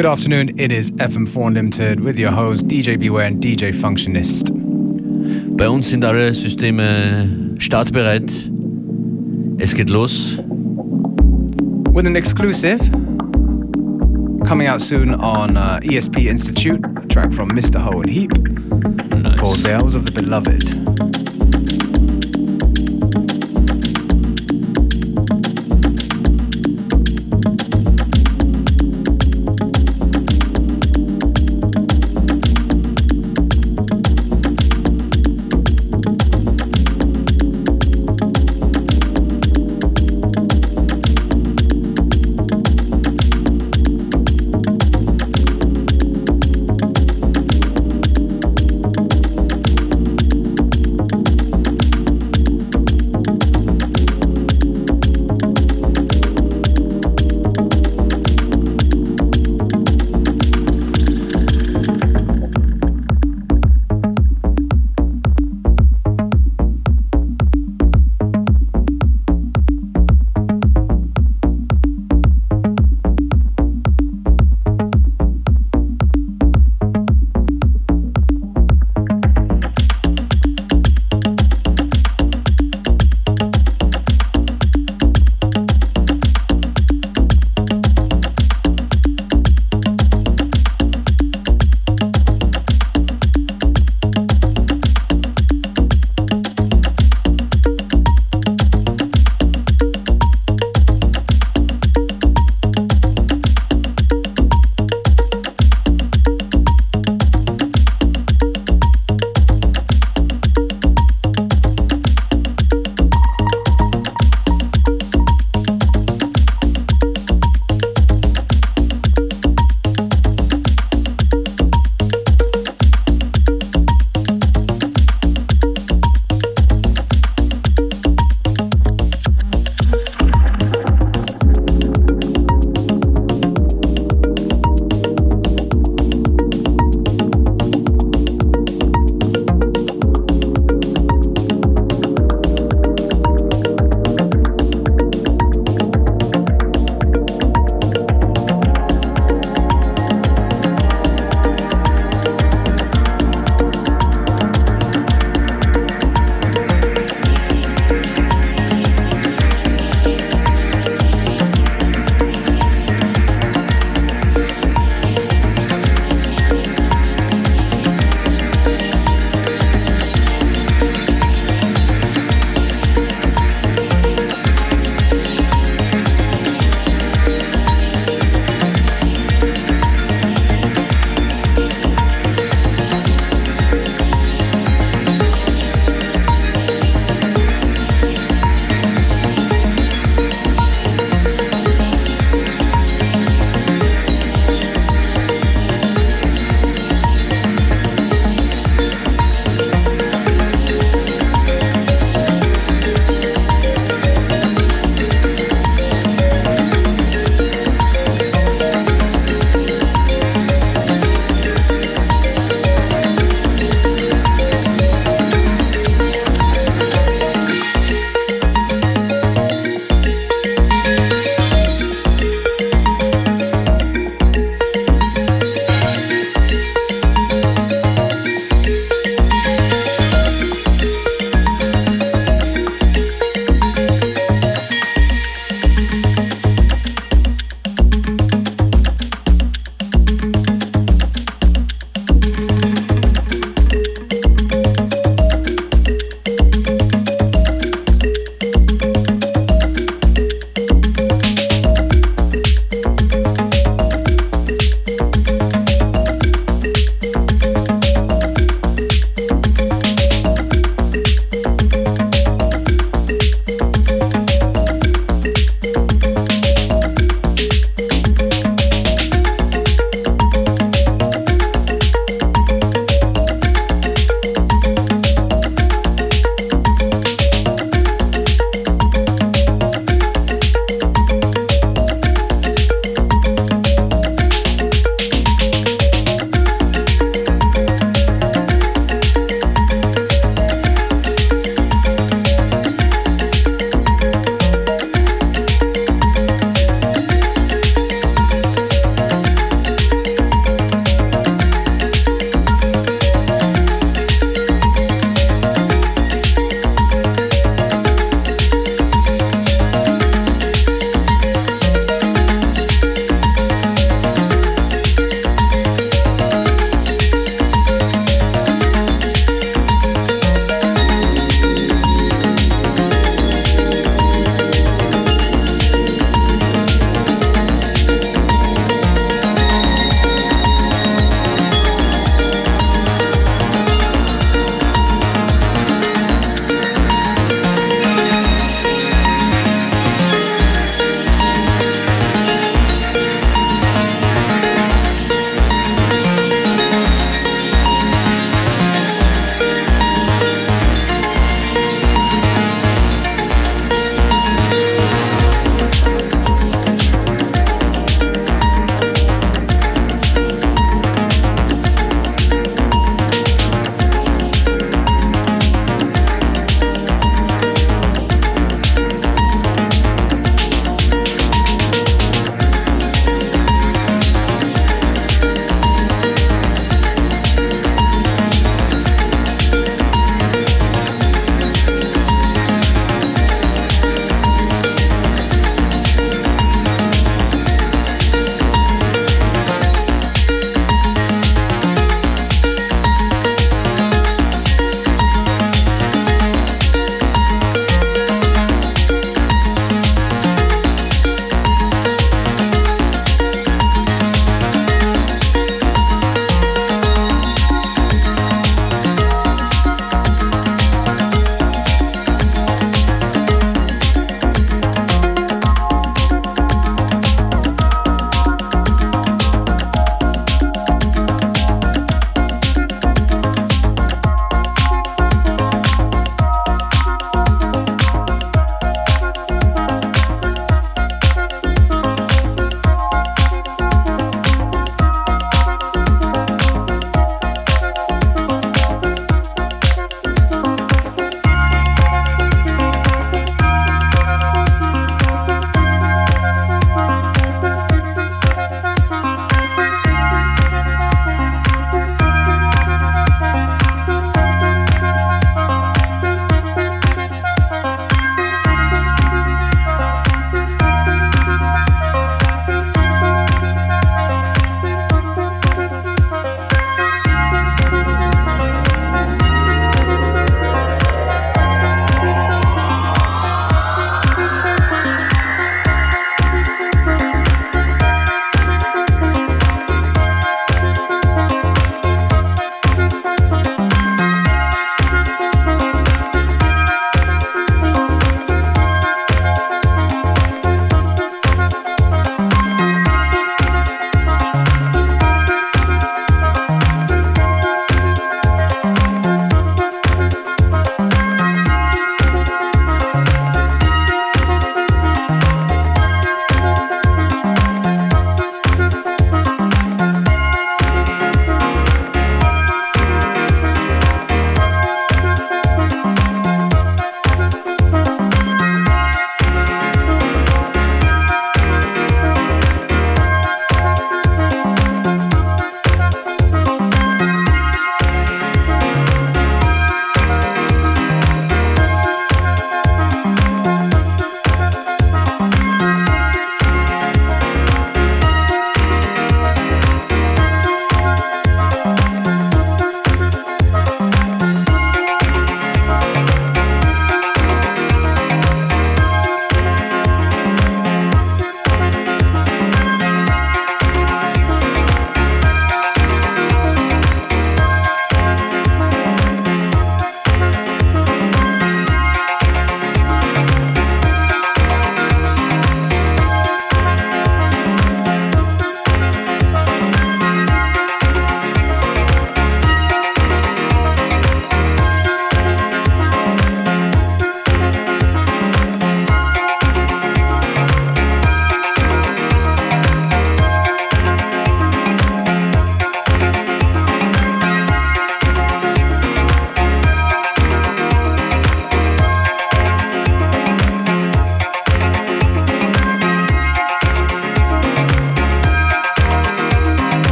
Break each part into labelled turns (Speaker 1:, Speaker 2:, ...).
Speaker 1: Good afternoon, it is FM4 Unlimited with your host DJ Beware and DJ Functionist.
Speaker 2: Bei uns sind alle Systeme startbereit. Es geht los.
Speaker 1: With an exclusive coming out soon on uh, ESP Institute, a track from Mr. Ho and Heap
Speaker 2: Nice.
Speaker 1: called Veils of the Beloved.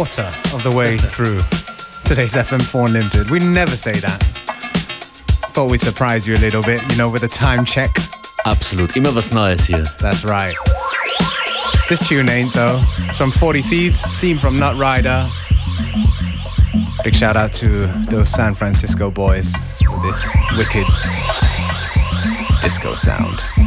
Speaker 1: Quarter of the way through today's FM4 Limited. We never say that. Thought we'd surprise you a little bit, you know, with a time check.
Speaker 3: Absolut, immer was Neues hier.
Speaker 1: That's right. This tune ain't though. It's from 40 Thieves, theme from Nut Rider. Big shout out to those San Francisco boys with this wicked disco sound.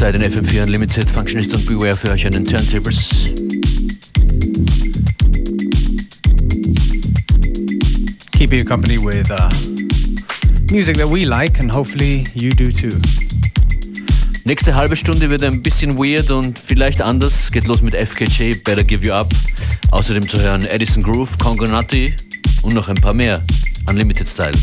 Speaker 3: Halbzeit in FM4 Unlimited Functionist und Beware für euch an den Turntables.
Speaker 1: Keep you company with uh, music that we like and hopefully you do too.
Speaker 3: Nächste halbe Stunde wird ein bisschen weird und vielleicht anders. Geht los mit FKJ, Better Give You Up. Außerdem zu hören Edison Groove, Congo Nutty und noch ein paar mehr. Unlimited Style.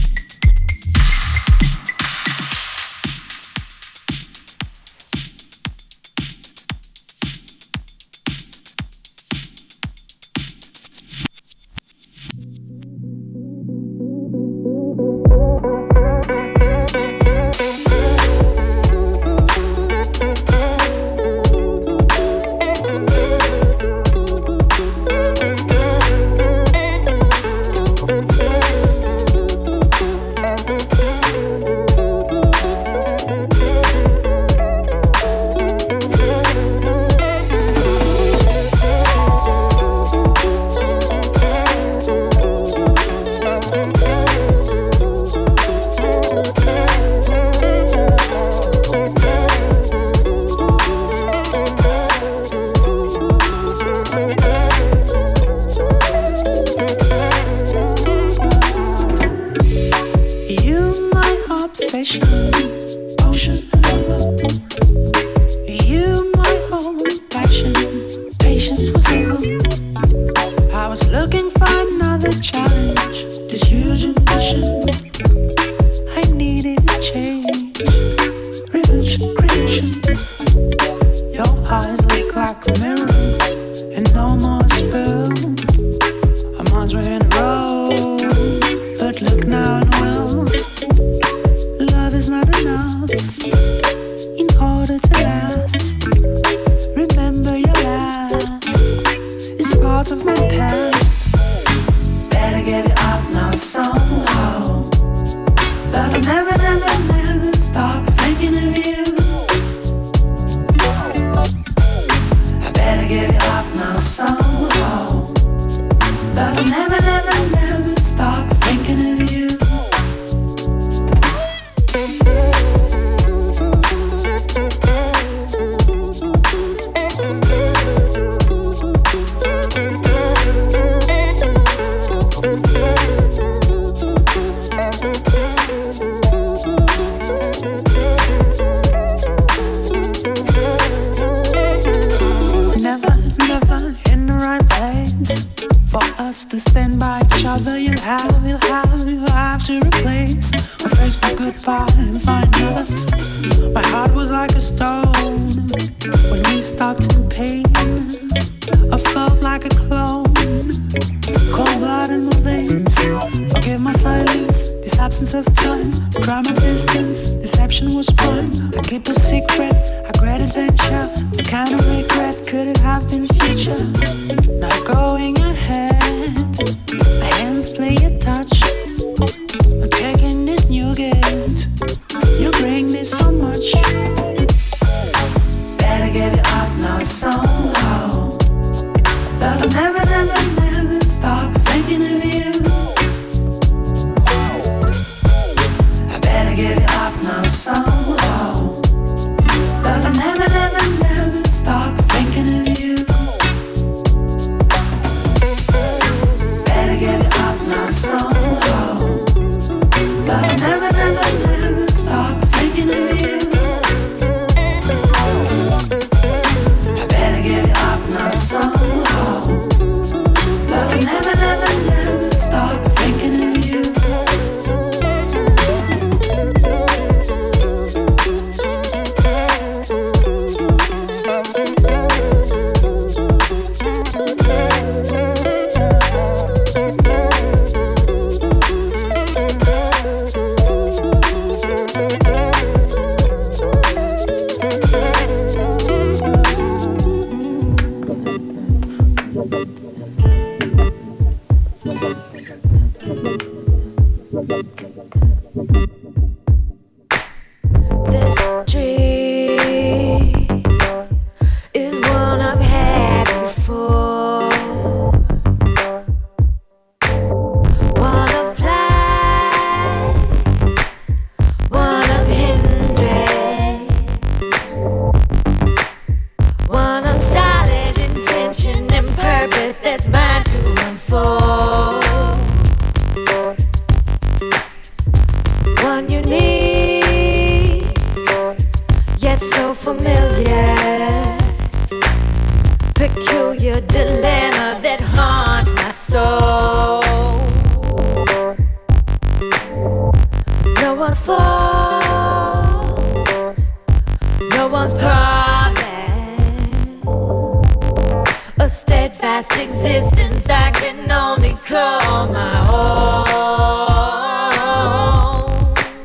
Speaker 4: Steadfast existence I can only call my own.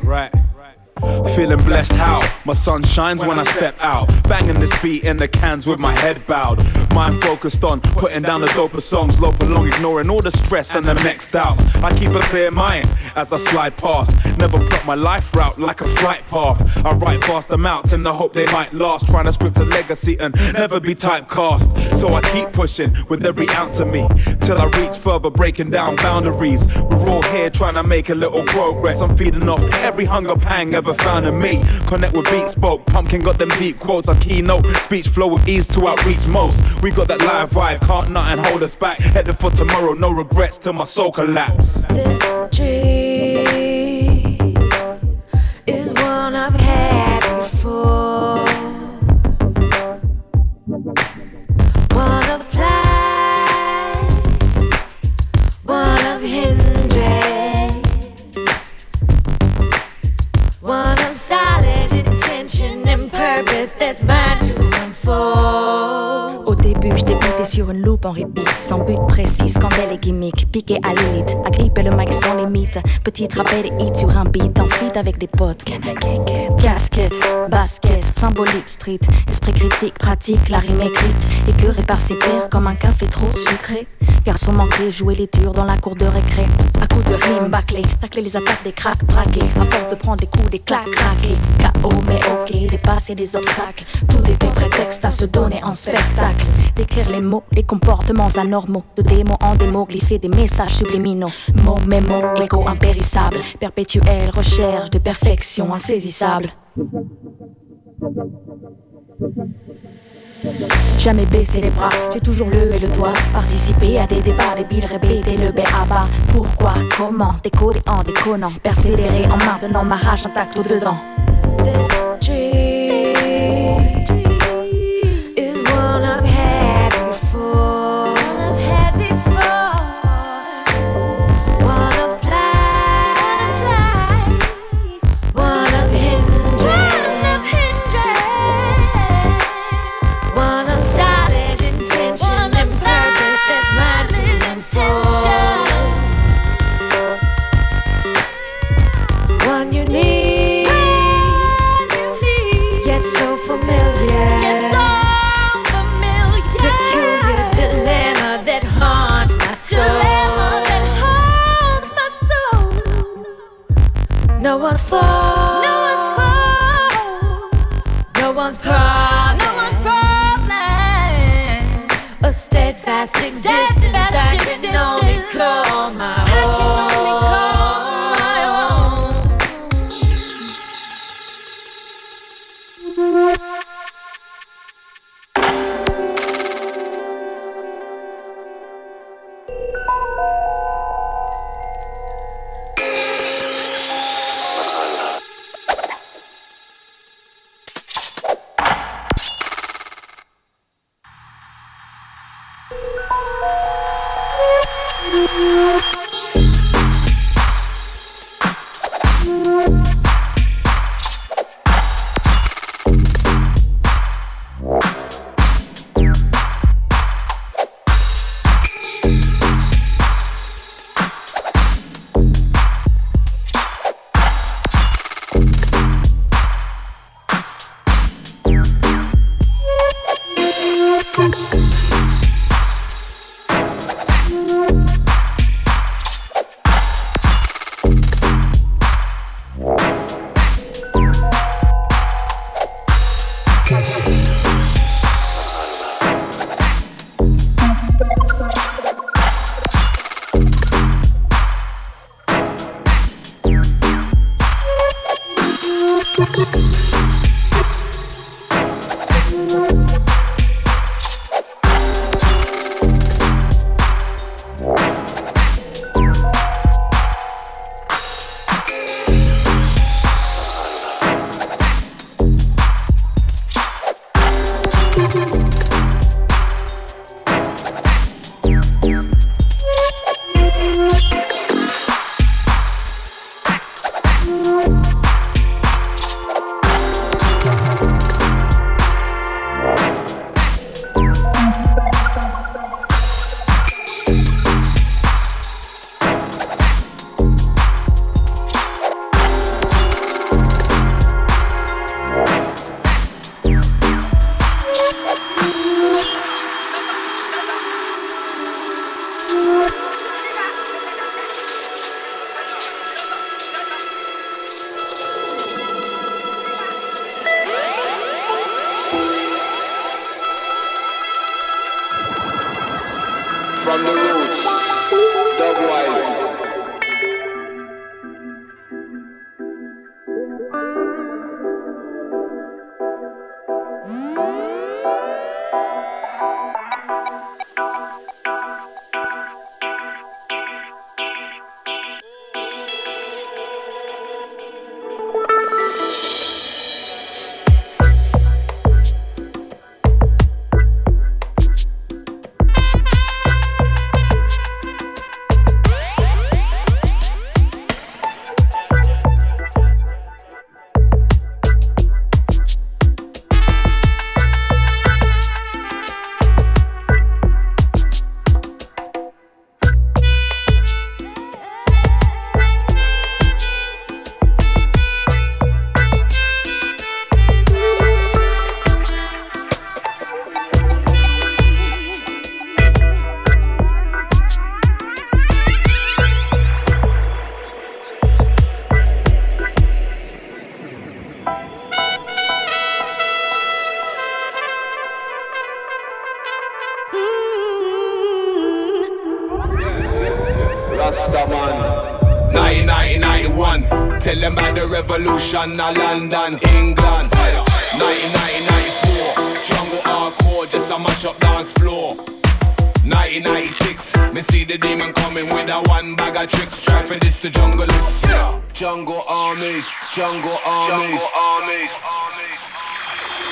Speaker 5: Right. Feeling blessed how my sun shines when I step out. Banging this beat in the cans with my head bowed. Mind focused on putting down the doper songs, lope along, ignoring all the stress and the next out. I keep a clear mind as I slide past. Never plot my life route like a flight path. I write fast amounts in the hope they might last. Trying to script a legacy and never be typecast. So I keep pushing with every ounce of me till I reach further, breaking down boundaries. We're all here trying to make a little progress. I'm feeding off every hunger pang ever found in me. Connect with beat spoke, pumpkin got them deep quotes. I keynote speech flow with ease to outreach most. We got that live vibe, can't nothing hold us back. Headed for tomorrow, no regrets till my soul collapse.
Speaker 4: This dream
Speaker 6: sur une loupe en repeat, sans but précis, scandale et gimmick, piqué à l'élite, agripper le mic sans limite, petit rappel et hit sur un beat, en feat avec des potes, casquette, basket, symbolique, street, esprit critique, pratique, la rime écrite, écœuré par ses pairs comme un café trop sucré, garçon manqué, jouer les durs dans la cour de récré, à coups de rime bâclé, tacler les attaques des cracks braqués, à force de prendre des coups, des claques craqués, KO mais ok, dépasser des obstacles, tout était prétexte à se donner en spectacle, d'écrire les mots, les comportements anormaux, de démo en démo, glisser des messages subliminaux, mots, mémo, écho impérissable, perpétuelle recherche de perfection insaisissable. Jamais baisser les bras, j'ai toujours le et le doigt. Participer à des débats débiles, répéter le bas. Pourquoi, comment, décoder en déconnant. Persévérer en maintenant ma rage intacte au dedans.
Speaker 4: This dream Música
Speaker 7: Revolution, London, England. 1994, jungle hardcore, just a mash up dance floor. 1996, me see the demon coming with a one bag of tricks. Try for this to jungle is. Jungle armies, jungle armies, jungle armies.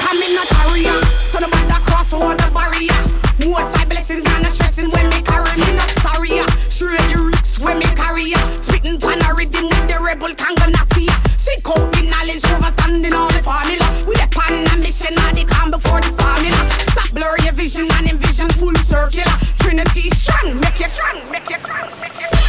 Speaker 8: Coming not area, so the band cross over the barrier. More side blessings, man, stressing when me carry me not sorry. Straight the roots when me carry ya. Spitting pan a rhythm with the rebel Congo Natty. Seek out the knowledge, overstanding all the formula. We pan a mission, all the come before the storming. Stop blur your vision and envision full circular. Trinity strong, make you strong, make you strong, make you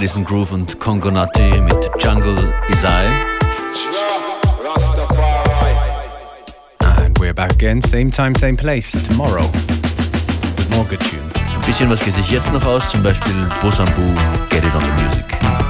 Speaker 3: Edison Groove und Congonati mit Jungle Isai.
Speaker 1: And we're back again, same time, same place, tomorrow. With more good tunes.
Speaker 3: Ein bisschen was geht sich jetzt noch aus, zum Beispiel Bosambu, Get It On The Music.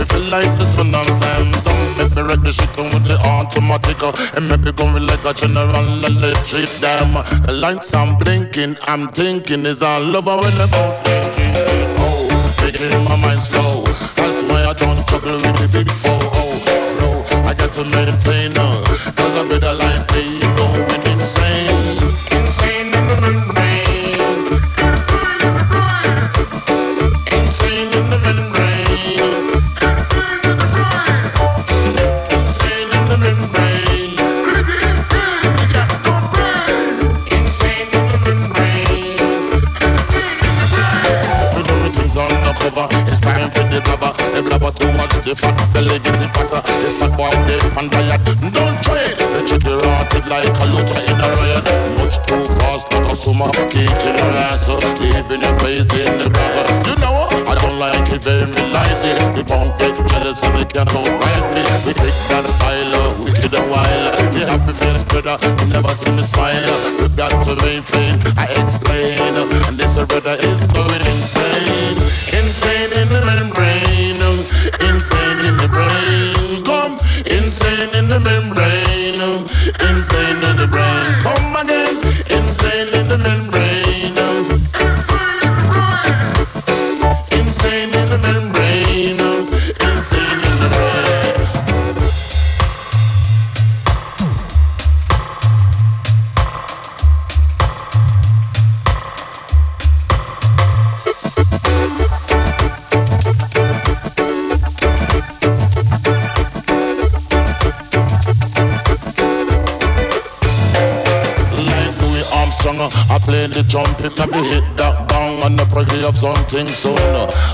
Speaker 9: like the sun and Sam. Don't make me wreck the shit with the automatic. And maybe going like a general electric damn. The lights I'm blinking, I'm thinking is all over when the boat Oh, making my mind slow. That's why I don't trouble with the big four. Oh, no, I got to maintain. Uh, Cause I better like me going insane. Insane The fat belly getting fatter. The fat boy dead and diet. Don't try it. The chicken rotted like a looter in a riot. Much too fast like a summer cake in a ass. Leaving your face in the grass. You know I don't like it very lightly. The punk get jealous and they can't outright me. We take that style, uh, wicked and wild. The happy face brother, you never see me smile. You got to maintain, I explain. And this brother is going. Insane something soon.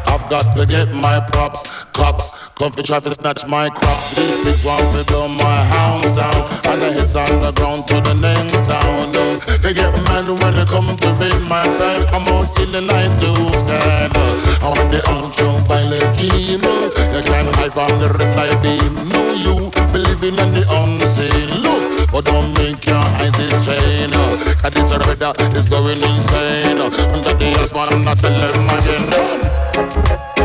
Speaker 9: I've got to get my props, cops. Comfy try to snatch my crops. These pigs want to blow my house down. And the heads on the ground to the next town. They get mad when they come to raid my bank. I'm out in the night to scan. And when they out you violent dream, they climb high from the red light beam. No, you believing in the unseen. But don't make your eyes strain. Uh, Cause this brother is going insane. Under the man, I'm not telling again.